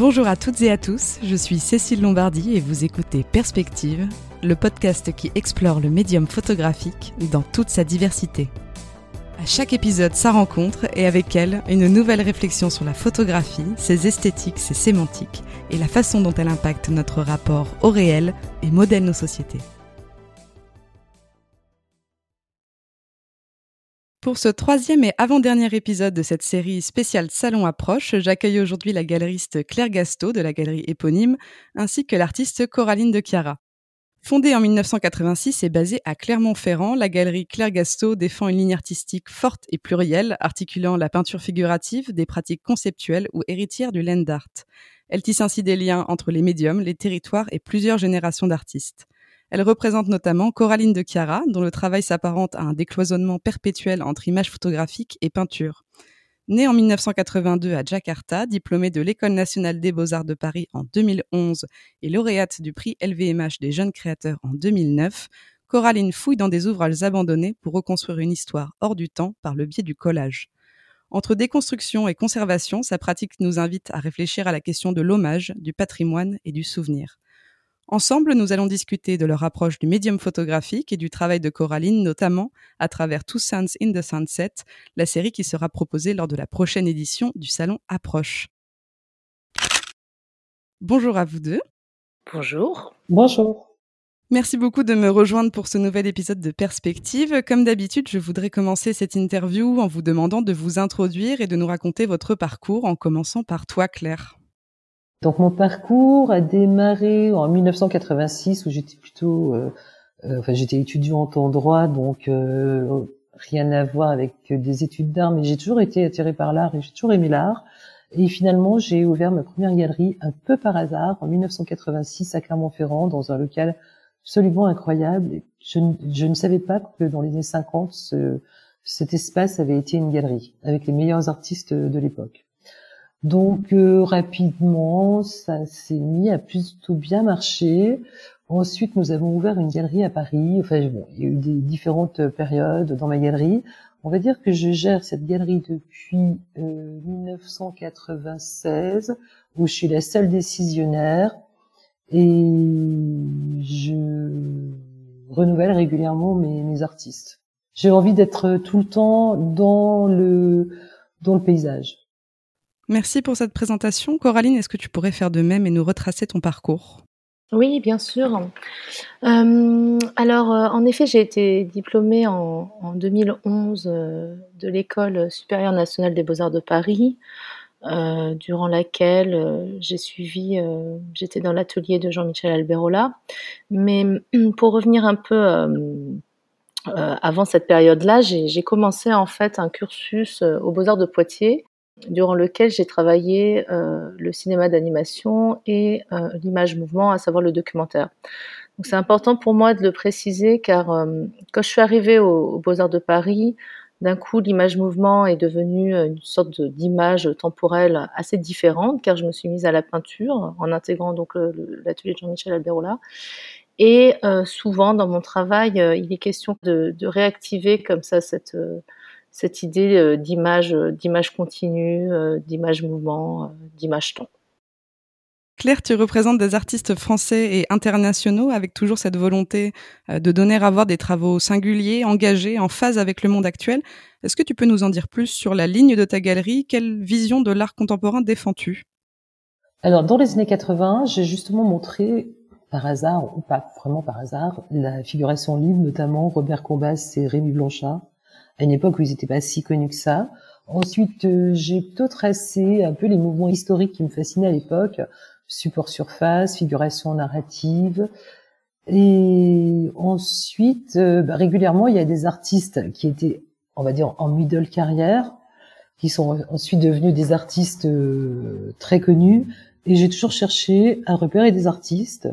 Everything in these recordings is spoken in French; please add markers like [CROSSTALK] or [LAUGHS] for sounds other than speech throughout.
Bonjour à toutes et à tous, je suis Cécile Lombardi et vous écoutez Perspective, le podcast qui explore le médium photographique dans toute sa diversité. À chaque épisode, sa rencontre et avec elle, une nouvelle réflexion sur la photographie, ses esthétiques, ses sémantiques et la façon dont elle impacte notre rapport au réel et modèle nos sociétés. Pour ce troisième et avant-dernier épisode de cette série spéciale Salon Approche, j'accueille aujourd'hui la galeriste Claire Gasto de la galerie éponyme, ainsi que l'artiste Coraline de Chiara. Fondée en 1986 et basée à Clermont-Ferrand, la galerie Claire Gasto défend une ligne artistique forte et plurielle, articulant la peinture figurative, des pratiques conceptuelles ou héritières du land art. Elle tisse ainsi des liens entre les médiums, les territoires et plusieurs générations d'artistes. Elle représente notamment Coraline de Chiara, dont le travail s'apparente à un décloisonnement perpétuel entre images photographiques et peinture. Née en 1982 à Jakarta, diplômée de l'École nationale des beaux-arts de Paris en 2011 et lauréate du prix LVMH des jeunes créateurs en 2009, Coraline fouille dans des ouvrages abandonnés pour reconstruire une histoire hors du temps par le biais du collage. Entre déconstruction et conservation, sa pratique nous invite à réfléchir à la question de l'hommage, du patrimoine et du souvenir. Ensemble, nous allons discuter de leur approche du médium photographique et du travail de Coraline, notamment à travers Two Suns in the Sunset, la série qui sera proposée lors de la prochaine édition du Salon Approche. Bonjour à vous deux. Bonjour. Bonjour. Merci beaucoup de me rejoindre pour ce nouvel épisode de Perspective. Comme d'habitude, je voudrais commencer cette interview en vous demandant de vous introduire et de nous raconter votre parcours en commençant par toi, Claire. Donc mon parcours a démarré en 1986 où j'étais plutôt, euh, euh, enfin j'étais étudiante en droit, donc euh, rien à voir avec des études d'art, mais j'ai toujours été attirée par l'art et j'ai toujours aimé l'art. Et finalement, j'ai ouvert ma première galerie un peu par hasard en 1986 à Clermont-Ferrand dans un local absolument incroyable. Je, ne savais pas que dans les années 50, ce, cet espace avait été une galerie avec les meilleurs artistes de l'époque. Donc euh, rapidement, ça s'est mis à plutôt bien marcher. Ensuite, nous avons ouvert une galerie à Paris. Enfin, bon, il y a eu des différentes périodes dans ma galerie. On va dire que je gère cette galerie depuis euh, 1996, où je suis la seule décisionnaire et je renouvelle régulièrement mes, mes artistes. J'ai envie d'être tout le temps dans le dans le paysage. Merci pour cette présentation. Coraline, est-ce que tu pourrais faire de même et nous retracer ton parcours? Oui, bien sûr. Euh, alors, euh, en effet, j'ai été diplômée en, 2011 euh, de l'École supérieure nationale des beaux-arts de Paris, durant laquelle j'ai suivi, j'étais dans l'atelier de Jean-Michel Alberola. Mais [CLEARS THROAT] pour revenir un peu avant cette période-là, j'ai commencé en fait un cursus aux beaux-arts de Poitiers durant lequel j'ai travaillé euh, le cinéma d'animation et euh, l'image mouvement, à savoir le documentaire. Donc c'est important pour moi de le préciser car euh, quand je suis arrivée aux, Beaux-Arts de Paris, d'un coup l'image mouvement est devenue une sorte d'image temporelle assez différente car je me suis mise à la peinture en intégrant donc l'atelier de Jean-Michel Alberola. Et souvent dans mon travail, il est question de, de réactiver comme ça cette cette idée euh, d'image, euh, d'image continue, euh, d'image mouvement, d'image temps. Claire, tu représentes des artistes français et internationaux avec toujours cette volonté de donner à voir des travaux singuliers, engagés, en phase avec le monde actuel. Est-ce que tu peux nous en dire plus sur la ligne de ta galerie? Quelle vision de l'art contemporain défends-tu? Alors, dans les années 80, j'ai justement montré, par hasard, ou pas vraiment par hasard, la figuration libre, notamment Robert Combas et Rémi Blanchard, à une époque où ils n'étaient pas si connus que ça. Ensuite, euh, j'ai plutôt tracé un peu les mouvements historiques qui me fascinaient à l'époque, support surface, figuration narrative. Et ensuite, euh, bah, régulièrement, il y a des artistes qui étaient, on va dire, en middle carrière, qui sont ensuite devenus des artistes euh, très connus. Et j'ai toujours cherché à repérer des artistes,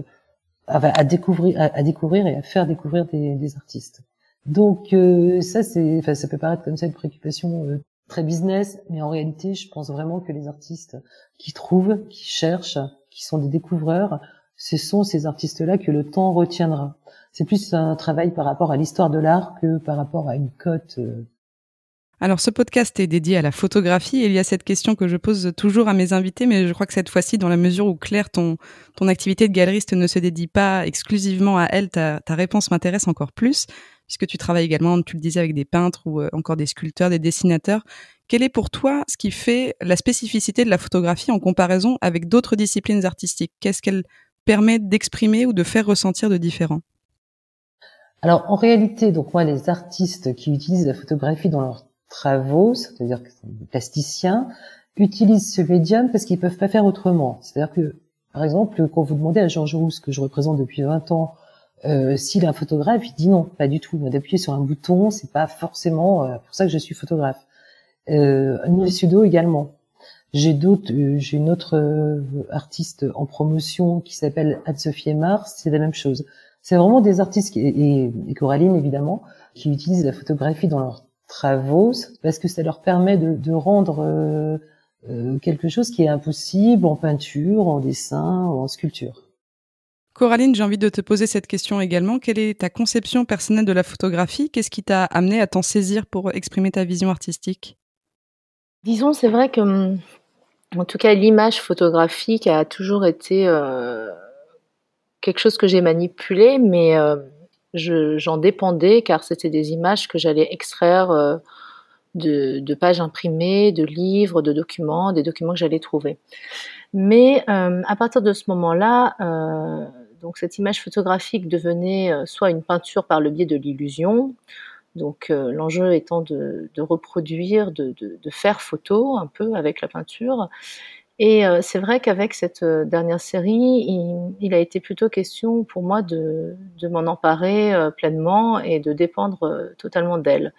à, découvrir, à, découvrir et à faire découvrir des, des artistes. Donc euh, ça, c'est, enfin, ça peut paraître comme ça une préoccupation euh, très business, mais en réalité, je pense vraiment que les artistes qui trouvent, qui cherchent, qui sont des découvreurs, ce sont ces artistes-là que le temps retiendra. C'est plus un travail par rapport à l'histoire de l'art que par rapport à une cote. Euh. Alors ce podcast est dédié à la photographie et il y a cette question que je pose toujours à mes invités, mais je crois que cette fois-ci, dans la mesure où Claire, ton, ton activité de galeriste ne se dédie pas exclusivement à elle, ta, ta réponse m'intéresse encore plus, puisque tu travailles également, tu le disais, avec des peintres ou euh, encore des sculpteurs, des dessinateurs. Quel est pour toi ce qui fait la spécificité de la photographie en comparaison avec d'autres disciplines artistiques? Qu'est-ce qu'elle permet d'exprimer ou de faire ressentir de différent? Alors en réalité, donc moi, les artistes qui utilisent la photographie dans leur travaux, c'est-à-dire que plasticiens, utilisent ce médium parce qu'ils peuvent pas faire autrement. C'est-à-dire que, par exemple, quand vous demandez à Georges Rousse, que je représente depuis 20 ans, euh, s'il est un photographe, il dit non, pas du tout. D'appuyer sur un bouton, c'est pas forcément euh, pour ça que je suis photographe. Euh, Neil Sudo également. J'ai d'autres, euh, j'ai une autre euh, artiste en promotion qui s'appelle Anne-Sophie Mars, c'est la même chose. C'est vraiment des artistes et, et Coraline évidemment qui utilisent la photographie dans leur travaux parce que ça leur permet de, de rendre quelque chose qui est impossible en peinture, en dessin en sculpture. Coraline, j'ai envie de te poser cette question également. Quelle est ta conception personnelle de la photographie? Qu'est-ce qui t'a amené à t'en saisir pour exprimer ta vision artistique? Disons, c'est vrai que, en tout cas, l'image photographique a toujours été euh, quelque chose que j'ai manipulé, mais euh, j'en dépendais car c'était des images que j'allais extraire euh, de, pages imprimées, de livres, de documents, des documents que j'allais trouver. Mais à partir de ce moment-là, donc cette image photographique devenait soit une peinture par le biais de l'illusion, donc l'enjeu étant de, reproduire, de, faire photo un peu avec la peinture, et euh, c'est vrai qu'avec cette euh, dernière série, il, a été plutôt question pour moi de, m'en emparer euh, pleinement et de dépendre totalement d'elle.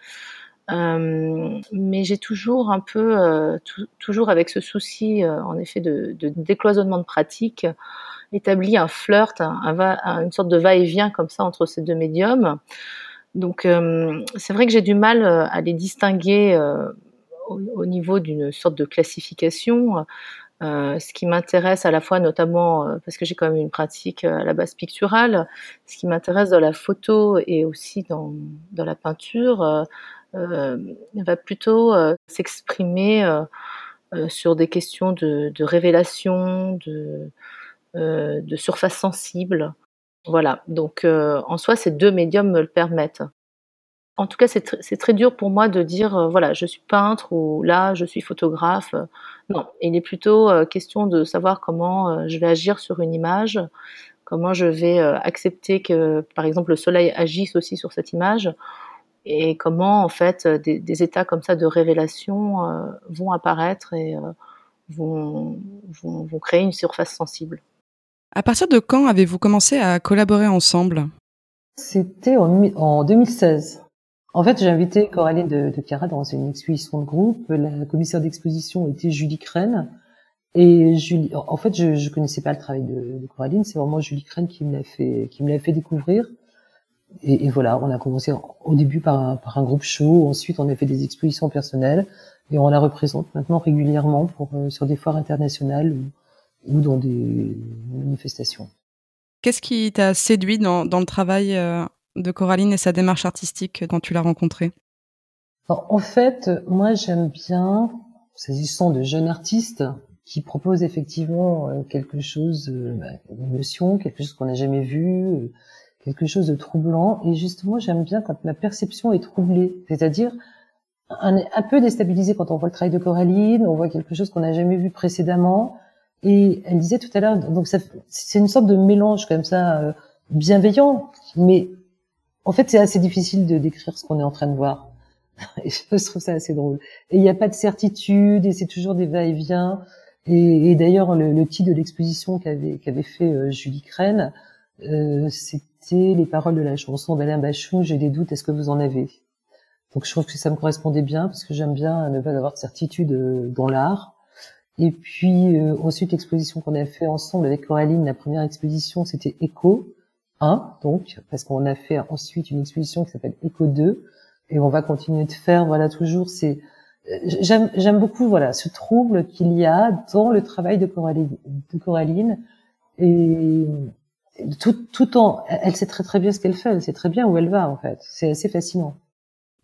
Mais j'ai toujours un peu, toujours avec ce souci, en effet, de, de, décloisonnement de pratique, établi un flirt, un, un, une sorte de va-et-vient comme ça entre ces deux médiums. Donc c'est vrai que j'ai du mal à les distinguer au, au, niveau d'une sorte de classification. Euh, ce qui m'intéresse à la fois, notamment euh, parce que j'ai quand même une pratique euh, à la base picturale, ce qui m'intéresse dans la photo et aussi dans, dans la peinture va plutôt s'exprimer sur des questions de, de révélation, de, de surface sensible. Voilà, donc en soi, ces deux médiums me le permettent en tout cas, c'est très dur pour moi de dire, euh, voilà, je suis peintre ou là, je suis photographe. Non, il est plutôt euh, question de savoir comment euh, je vais agir sur une image, comment je vais accepter que, par exemple, le soleil agisse aussi sur cette image, et comment, en fait, des, états comme ça de révélation vont apparaître et vont, vont, vont créer une surface sensible. À partir de quand avez-vous commencé à collaborer ensemble? C'était en, en 2016. En fait, j'ai invité Coraline de, de Cara dans une exposition de groupe. La commissaire d'exposition était Julie Crène. Et Julie, en fait, je, je connaissais pas le travail de, de Coraline. C'est vraiment Julie Crène qui me l'a fait, qui me l'a fait découvrir. Et, et, voilà, on a commencé au début par un, par un groupe show. Ensuite, on a fait des expositions personnelles et on la représente maintenant régulièrement pour euh, sur des foires internationales ou, ou dans des manifestations. Qu'est-ce qui t'a séduit dans, dans le travail euh, de Coraline et sa démarche artistique quand tu l'as rencontrée? En fait, moi j'aime bien, s'agissant de jeunes artistes, qui proposent effectivement euh, quelque chose, bah, une émotion, quelque chose qu'on n'a jamais vu, quelque chose de troublant. Et justement, j'aime bien quand ma perception est troublée, c'est-à-dire un, un peu déstabilisée quand on voit le travail de Coraline, on voit quelque chose qu'on n'a jamais vu précédemment. Et elle disait tout à l'heure, donc c'est une sorte de mélange comme ça, bienveillant, mais en fait, c'est assez difficile de décrire ce qu'on est en train de voir. [LAUGHS] Et je trouve ça assez drôle. Et il n'y a pas de certitude, et c'est toujours des va-et-vient. Et, d'ailleurs, le, titre de l'exposition qu'avait fait euh, Julie Crène, euh, c'était les paroles de la chanson d'Alain Bachou, J'ai des doutes, est-ce que vous en avez? Donc je trouve que ça me correspondait bien, parce que j'aime bien ne pas avoir de certitude euh, dans l'art. Et puis ensuite, l'exposition qu'on a fait ensemble avec Coraline, la première exposition, c'était Echo, 1, donc, parce qu'on a fait ensuite une exposition qui s'appelle Echo 2, et on va continuer de faire, voilà, toujours, c'est, j'aime, j'aime beaucoup, voilà, ce trouble qu'il y a dans le travail de Coraline, de Coraline, et tout, tout en, elle sait très très bien ce qu'elle fait, elle sait très bien où elle va, en fait. C'est assez fascinant.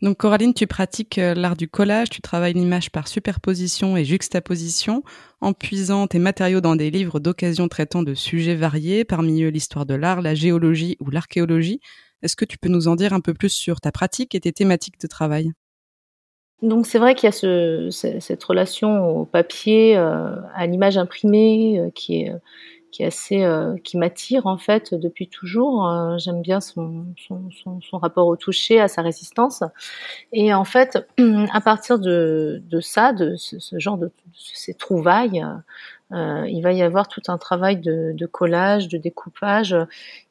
Donc Coraline, tu pratiques euh, l'art du collage, tu travailles l'image par superposition et juxtaposition, en puisant tes matériaux dans des livres d'occasion traitant de sujets variés, parmi eux l'histoire de l'art, la géologie ou l'archéologie. Est-ce que tu peux nous en dire un peu plus sur ta pratique et tes thématiques de travail? Donc c'est vrai qu'il y a ce, cette relation au papier, euh, à l'image imprimée, euh, qui est qui est assez euh, qui m'attire en fait depuis toujours. Euh, j'aime bien son, son, son, rapport au toucher, à sa résistance. Et en fait, [CLEARS THROAT] à partir de, de ça, de ce, genre de, ces trouvailles, euh, il va y avoir tout un travail de, de collage, de découpage,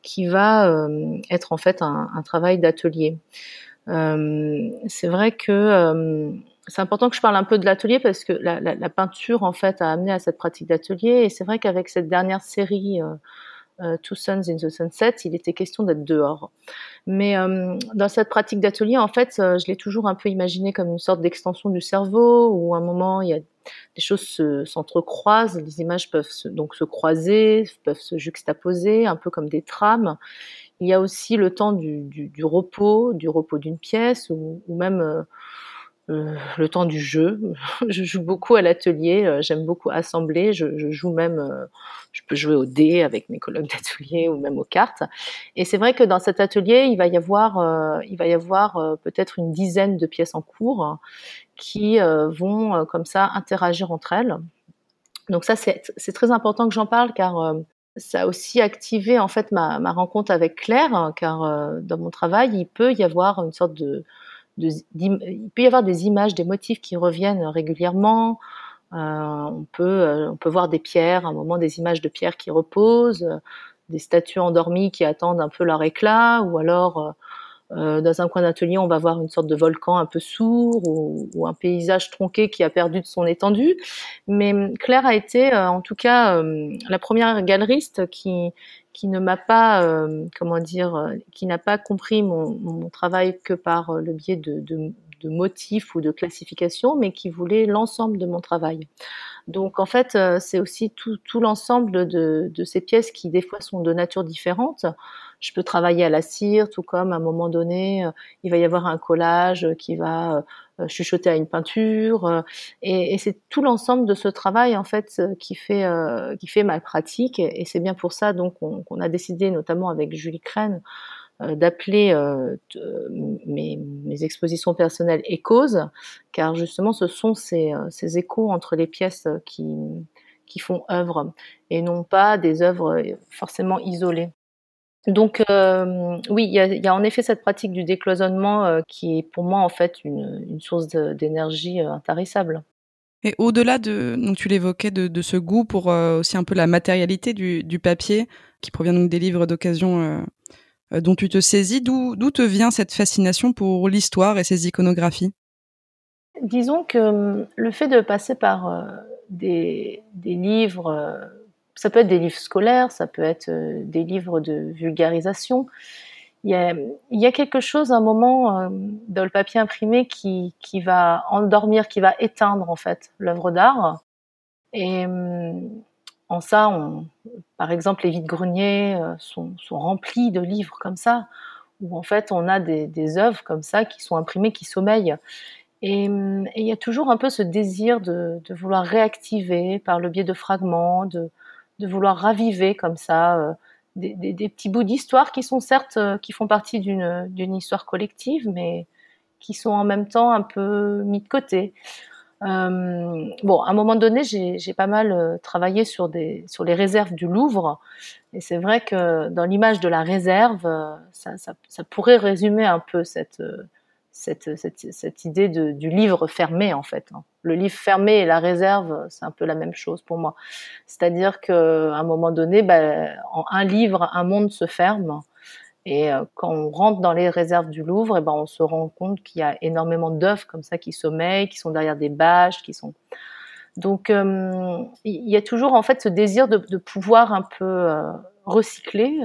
qui va euh, être en fait un, un travail d'atelier. c'est vrai que c'est important que je parle un peu de l'atelier parce que la, peinture en fait a amené à cette pratique d'atelier et c'est vrai qu'avec cette dernière série euh, euh, Two Suns in the Sunset, il était question d'être dehors. Mais euh, dans cette pratique d'atelier, en fait, euh, je l'ai toujours un peu imaginé comme une sorte d'extension du cerveau où à un moment il y a des choses s'entrecroisent, les images peuvent se, donc se croiser, peuvent se juxtaposer, un peu comme des trames. Il y a aussi le temps du, du, du repos, du repos d'une pièce ou, ou même euh, le temps du jeu. [LAUGHS] je joue beaucoup à l'atelier, euh, j'aime beaucoup assembler, je, je joue même, euh, je peux jouer au dé avec mes collègues [LAUGHS] d'atelier ou même aux cartes. Et c'est vrai que dans cet atelier, il va y avoir, il va y avoir peut-être une dizaine de pièces en cours qui vont comme ça interagir entre elles. Donc ça, c'est très important que j'en parle car ça a aussi activé en fait ma, ma rencontre avec Claire, car dans mon travail, il peut y avoir une sorte de il peut y avoir des images, des motifs qui reviennent régulièrement. Euh, on peut, euh, on peut voir des pierres, à un moment des images de pierres qui reposent, euh, des statues endormies qui attendent un peu leur éclat, ou alors euh, dans un coin d'atelier, on va voir une sorte de volcan un peu sourd ou, ou, un paysage tronqué qui a perdu de son étendue. Mais Claire a été, en tout cas, la première galeriste qui, qui ne m'a pas, euh, comment dire, euh, qui n'a pas compris mon, mon, travail que par euh, le biais de, de, de, motifs ou de classification, mais qui voulait l'ensemble de mon travail. Donc en fait, c'est aussi tout, tout l'ensemble de, de, ces pièces qui des fois sont de nature différente. Je peux travailler à la cire, tout comme à un moment donné, il va y avoir un collage qui va euh, chuchoter à une peinture. Euh, et, c'est tout l'ensemble de ce travail en fait euh, qui fait qui fait ma pratique. Et, c'est bien pour ça donc qu'on a décidé notamment avec Julie Crène d'appeler euh, mes, mes, expositions personnelles échos, car justement ce sont ces, ces, échos entre les pièces qui, qui font œuvre et non pas des œuvres forcément isolées. Donc euh, oui, il y a, y a, en effet cette pratique du décloisonnement euh, qui est pour moi en fait une, une source d'énergie euh, intarissable. Et au-delà de, donc tu l'évoquais, de, de, ce goût pour aussi un peu la matérialité du, du, papier, qui provient donc des livres d'occasion dont tu te saisis, d'où te vient cette fascination pour l'histoire et ses iconographies? Disons que le fait de passer par des, des livres ça peut être des livres scolaires, ça peut être euh, des livres de vulgarisation. Il y a, quelque chose, un moment, euh, dans le papier imprimé qui, va endormir, qui va éteindre en fait l'œuvre d'art. Et en ça, par exemple, les vides-greniers euh, sont, sont remplis de livres comme ça, où en fait on a des, œuvres comme ça qui sont imprimées, qui sommeillent. Et, et, il y a toujours un peu ce désir de, de vouloir réactiver par le biais de fragments, de, de vouloir raviver comme ça euh, des, des, petits bouts d'histoire qui sont certes euh, qui font partie d'une d'une histoire collective, mais qui sont en même temps un peu mis de côté. Euh, bon, à un moment donné, j'ai pas mal travaillé sur des sur les réserves du Louvre, et c'est vrai que dans l'image de la réserve, ça, ça, ça, pourrait résumer un peu cette cette, cette, cette idée de, du livre fermé en fait. Hein. Le livre fermé et la réserve, c'est un peu la même chose pour moi. C'est-à-dire qu'à un moment donné, bah, en un livre, un monde se ferme. Et euh, quand on rentre dans les réserves du Louvre, et ben on se rend compte qu'il y a énormément d'œuvres comme ça qui sommeillent, qui sont derrière des bâches, qui sont. Donc euh, il y a toujours en fait ce désir de, pouvoir un peu euh, recycler,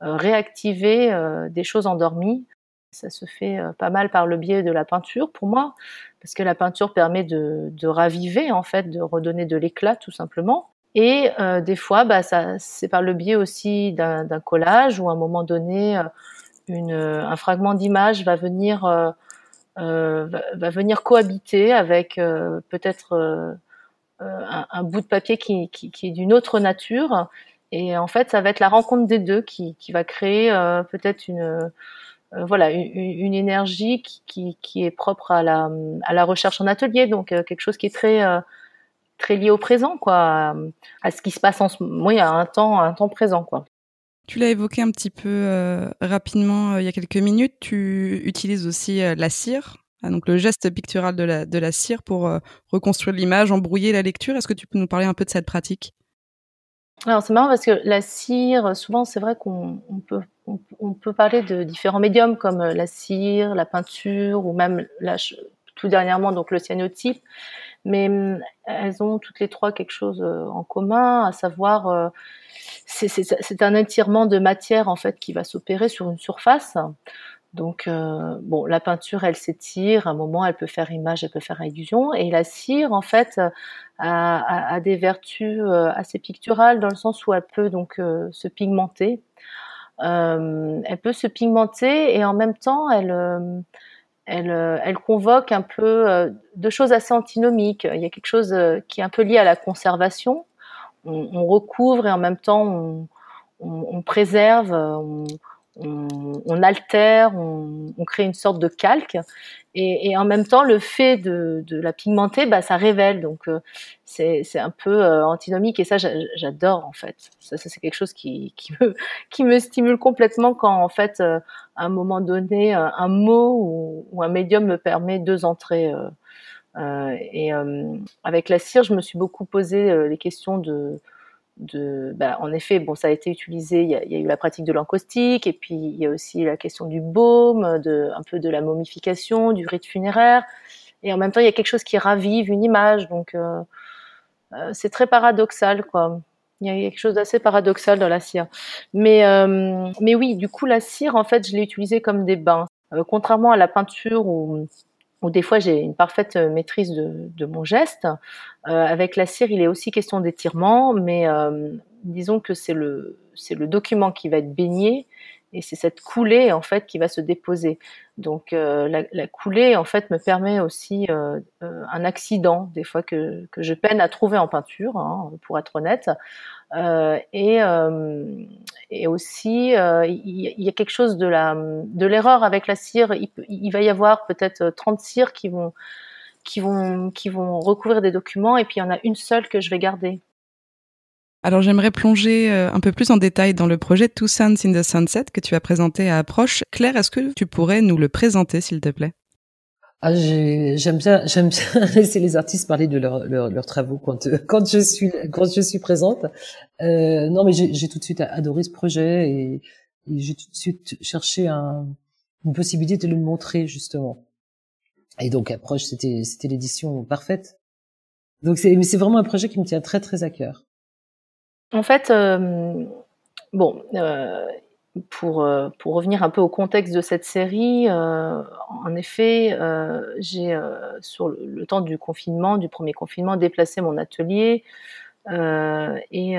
réactiver des choses endormies ça se fait euh, pas mal par le biais de la peinture pour moi, parce que la peinture permet de, raviver en fait, de redonner de l'éclat tout simplement. Et euh, des fois, bah, c'est par le biais aussi d'un, collage où à un moment donné, euh, un fragment d'image va venir cohabiter avec peut-être un, bout de papier qui, est d'une autre nature. Et en fait, ça va être la rencontre des deux qui va créer peut-être une voilà une, énergie qui, qui, qui, est propre à la, à la recherche en atelier, donc quelque chose qui est très très lié au présent, quoi, à ce qui se passe en ce moment, oui, à un temps, un temps présent, quoi. Tu l'as évoqué un petit peu euh, rapidement euh, il y a quelques minutes. Tu utilises aussi euh, la cire, ah, donc le geste pictural de la, de la cire pour reconstruire l'image, embrouiller la lecture. Est-ce que tu peux nous parler un peu de cette pratique? Alors c'est marrant parce que la cire, souvent c'est vrai qu'on peut, parler de différents médiums comme la cire, la peinture ou même tout dernièrement donc le cyanotype mais hum, elles ont toutes les trois quelque chose euh, en commun, à savoir euh, c'est un étirement de matière en fait qui va s'opérer sur une surface. Donc euh, bon, la peinture elle s'étire, à un moment elle peut faire image, elle peut faire illusion, et la cire en fait a, a, des vertus assez picturales dans le sens où elle peut donc se pigmenter. elle peut se pigmenter et en même temps elle euh, elle, convoque un peu euh, de choses assez antinomiques. Il y a quelque chose euh, qui est un peu lié à la conservation. On, recouvre et en même temps on, préserve, on, altère, on, crée une sorte de calque. Et, en même temps, le fait de, la pigmenter, bah, ça révèle. Donc, euh, c'est un peu euh, antinomique. Et ça, j'adore, en fait. Ça, c'est quelque chose [LAUGHS] qui, me, stimule complètement quand, en fait, euh, à un moment donné, un mot ou, un médium me permet deux entrées. et avec la cire, je me suis beaucoup posé les questions de de, bah, en effet, bon, ça a été utilisé. Il y a, eu la pratique de l'encaustique, et puis il y a aussi la question du baume, de, un peu de la momification, du rite funéraire. Et en même temps, il y a quelque chose qui ravive une image. Donc, euh, euh c'est très paradoxal, quoi. Il y a quelque chose d'assez paradoxal dans la cire. Mais, euh, mais oui, du coup, la cire, en fait, je l'ai utilisée comme des bains. Euh, contrairement à la peinture où où des fois j'ai une parfaite euh, maîtrise de, mon geste. Euh, avec la cire, il est aussi question d'étirement, mais euh, disons que c'est le document qui va être baigné et c'est cette coulée en fait qui va se déposer. Donc euh, la, coulée en fait me permet aussi euh, euh un accident des fois que, que je peine à trouver en peinture, hein, pour être honnête. Et, et aussi il y, a quelque chose de la de l'erreur avec la cire. Il, il va y avoir peut-être 30 cires qui vont qui vont qui vont recouvrir des documents et puis il y en a une seule que je vais garder. Alors j'aimerais plonger euh, un peu plus en détail dans le projet Two Suns in the Sunset que tu as présenté à Approche. Claire, est-ce que tu pourrais nous le présenter s'il te plaît? Ah, j'aime bien, [LAUGHS] j'aime bien laisser les artistes parler de leurs leur, travaux quand quand je suis quand je suis présente. Euh, non, mais j'ai tout de suite adoré ce projet et, j'ai tout de suite cherché un, une possibilité de le montrer justement. Et donc approche, c'était c'était l'édition parfaite. Donc c'est c'est vraiment un projet qui me tient très très à cœur. En fait, euh, bon, euh, pour, euh, pour revenir un peu au contexte de cette série, en effet, j'ai, sur le, temps du confinement, du premier confinement, déplacé mon atelier et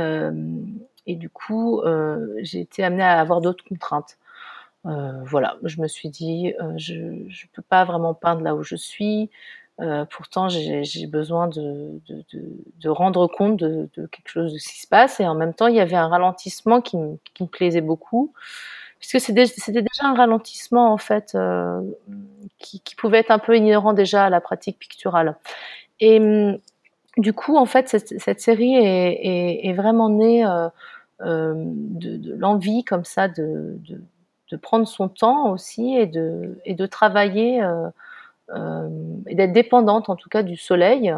du coup, j'ai été amenée à avoir d'autres contraintes. voilà, je me suis dit, je ne peux pas vraiment peindre là où je suis. Euh, pourtant, j'ai besoin de, rendre compte de, quelque chose de ce qui se passe. Et en même temps, il y avait un ralentissement qui, me, plaisait beaucoup, puisque c'était déjà un ralentissement en fait euh, qui, pouvait être un peu inhérent déjà à la pratique picturale. Et hum, du coup, en fait, cette, série est, vraiment née euh, de, l'envie comme ça de, prendre son temps aussi et de travailler. Euh, et d'être dépendante en tout cas du soleil,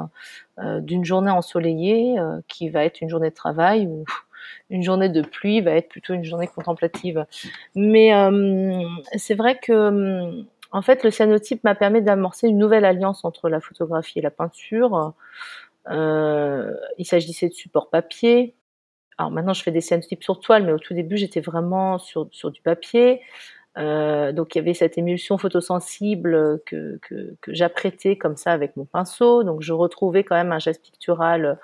euh, d'une journée ensoleillée euh, qui va être une journée de travail ou [LAUGHS] une journée de pluie va être plutôt une journée contemplative. Mais c'est vrai que en fait, le cyanotype m'a permis d'amorcer une nouvelle alliance entre la photographie et la peinture. Il s'agissait de support papier. Alors maintenant, je fais des cyanotypes sur toile, mais au tout début, j'étais vraiment sur, sur du papier. Euh, donc il y avait cette émulsion photosensible que, j'apprêtais comme ça avec mon pinceau. Donc je retrouvais quand même un geste pictural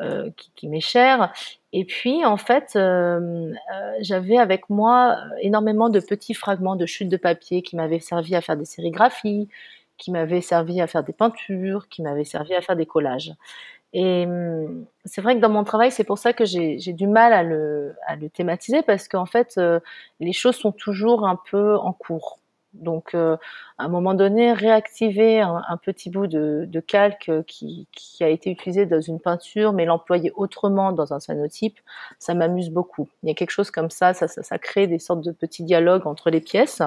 euh, qui, m'est cher. Et puis en fait, euh, j'avais avec moi énormément de petits fragments de chutes de papier qui m'avaient servi à faire des sérigraphies, qui m'avait servi à faire des peintures, qui m'avait servi à faire des collages. Et hum, c'est vrai que dans mon travail, c'est pour ça que j'ai du mal à le, thématiser parce qu'en fait, euh, les choses sont toujours un peu en cours. Donc, euh, à un moment donné, réactiver un, petit bout de, calque qui, a été utilisé dans une peinture, mais l'employer autrement dans un cyanotype, ça m'amuse beaucoup. Il y a quelque chose comme ça, ça, crée des sortes de petits dialogues entre les pièces.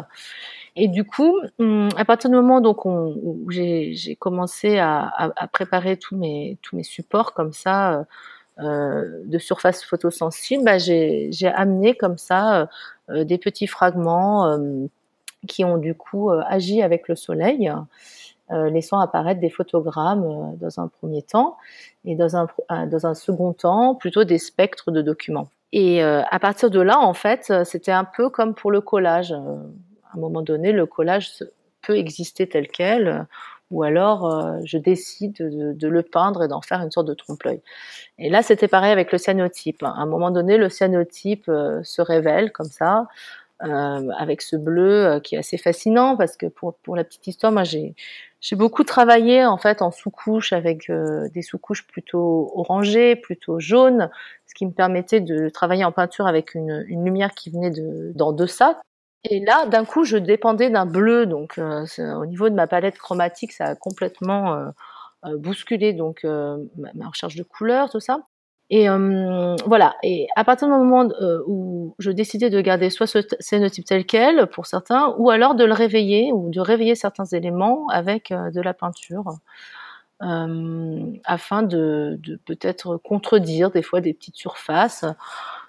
Et du coup, hum, à partir du moment donc on, où j'ai commencé à, à, préparer tous mes tous mes supports comme ça. Euh, euh de surface photosensible, bah, j'ai amené comme ça euh, des petits fragments euh, qui ont du coup euh, agi avec le soleil, euh, laissant apparaître des photogrammes euh, dans un premier temps et dans un, dans un second temps plutôt des spectres de documents. Et à partir de là, en fait, c'était un peu comme pour le collage. À un moment donné, le collage peut exister tel quel, ou alors je décide de, de, le peindre et d'en faire une sorte de trompe-l'œil. Et là, c'était pareil avec le cyanotype. À un moment donné, le cyanotype se révèle comme ça, euh, avec ce bleu euh, qui est assez fascinant parce que pour, pour la petite histoire, moi j'ai beaucoup travaillé en fait en sous-couche avec euh, des sous-couches plutôt orangées, plutôt jaunes, ce qui me permettait de travailler en peinture avec une, lumière qui venait de d'en deçà. Et là, d'un coup, je dépendais d'un bleu, donc au niveau de ma palette chromatique, ça a complètement bousculé donc ma, ma, recherche de couleurs, tout ça. Et euh, voilà. Et à partir du moment euh, où je décidais de garder soit ce scénotype tel quel pour certains, ou alors de le réveiller ou de réveiller certains éléments avec euh, de la peinture, afin de, de peut-être contredire des fois des petites surfaces.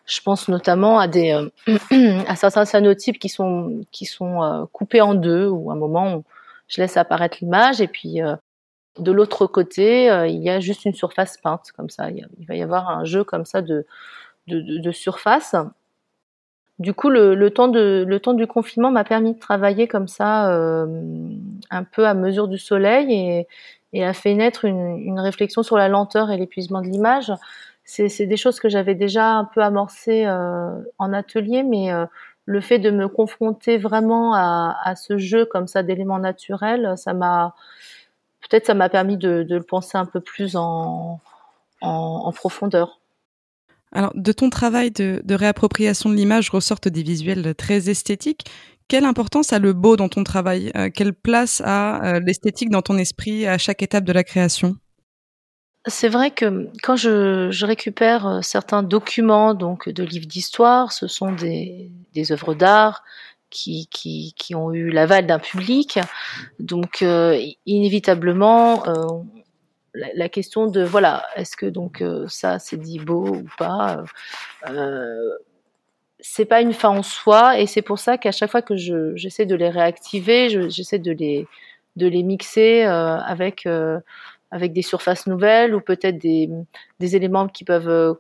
Je pense notamment à des [CLEARS THROAT] à certains cyanotypes qui sont qui sont coupés en deux, ou à un moment je laisse apparaître l'image et puis de l'autre côté, euh, il y a juste une surface peinte, comme ça. Il, va y avoir un jeu comme ça de, de, surface. Du coup, le, temps de, le temps du confinement m'a permis de travailler comme ça, euh, un peu à mesure du soleil, et, et a fait naître une, réflexion sur la lenteur et l'épuisement de l'image. C'est des choses que j'avais déjà un peu amorcées euh, en atelier, mais le fait de me confronter vraiment à, ce jeu comme ça d'éléments naturels, ça m'a peut-être ça m'a permis de, le penser un peu plus en, en, profondeur. Alors, de ton travail de, réappropriation de l'image ressortent des visuels très esthétiques. Quelle importance a le beau dans ton travail? Euh, Quelle place a euh, l'esthétique dans ton esprit à chaque étape de la création? C'est vrai que quand je, récupère euh, certains documents donc de livres d'histoire, ce sont des, des œuvres d'art, qui, qui, qui ont eu l'aval d'un public. Donc, euh, inévitablement, euh, la, la, question de voilà, est-ce que donc euh, ça c'est dit beau ou pas euh, C'est pas une fin en soi, et c'est pour ça qu'à chaque fois que j'essaie de les réactiver, j'essaie de les de les mixer avec avec des surfaces nouvelles ou peut-être des, éléments qui peuvent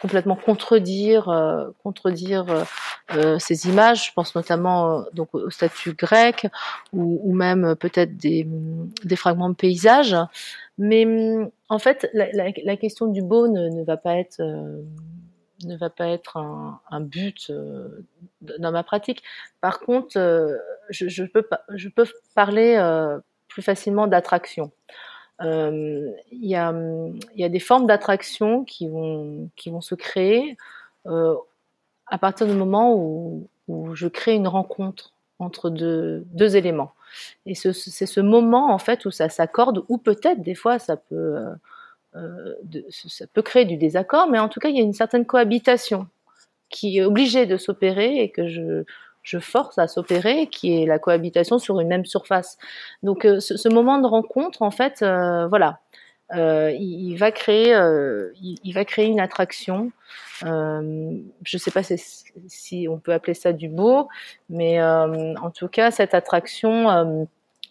complètement contredire euh, contredire euh, euh, ces images. Je pense notamment donc au statut grec ou, même peut-être des, fragments de paysages. Mais en fait, la, question du beau ne, va pas être ne va pas être un, but dans ma pratique. Par contre, je, peux je peux parler plus facilement d'attraction. Euh, il y, a, des formes d'attraction qui vont, se créer euh, à partir du moment où, je crée une rencontre entre deux, éléments. Et c'est ce, moment en fait où ça s'accorde, ou peut-être des fois ça peut, euh, ça peut créer du désaccord, mais en tout cas il y a une certaine cohabitation qui est obligée de s'opérer et que je, je force à s'opérer, qui est la cohabitation sur une même surface. Donc euh, ce, moment de rencontre, en fait, euh, voilà, euh, il, va créer, il, va créer une attraction. je ne sais pas si, on peut appeler ça du beau, mais en tout cas, cette attraction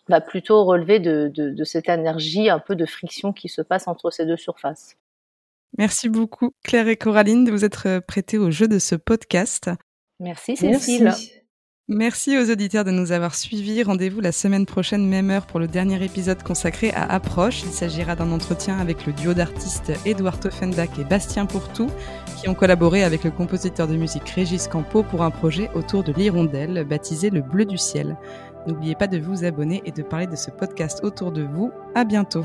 va plutôt relever de, de, cette énergie, un peu de friction qui se passe entre ces deux surfaces. Merci beaucoup, Claire et Coraline, de vous être prêtées au jeu de ce podcast. Merci, Cécile. Merci aux auditeurs de nous avoir suivis. Rendez-vous la semaine prochaine, même heure, pour le dernier épisode consacré à Approche. Il s'agira d'un entretien avec le duo d'artistes Edouard Toffendak et Bastien Pourtout, qui ont collaboré avec le compositeur de musique Régis Campo pour un projet autour de l'hirondelle, baptisé Le Bleu du Ciel. N'oubliez pas de vous abonner et de parler de ce podcast autour de vous. À bientôt.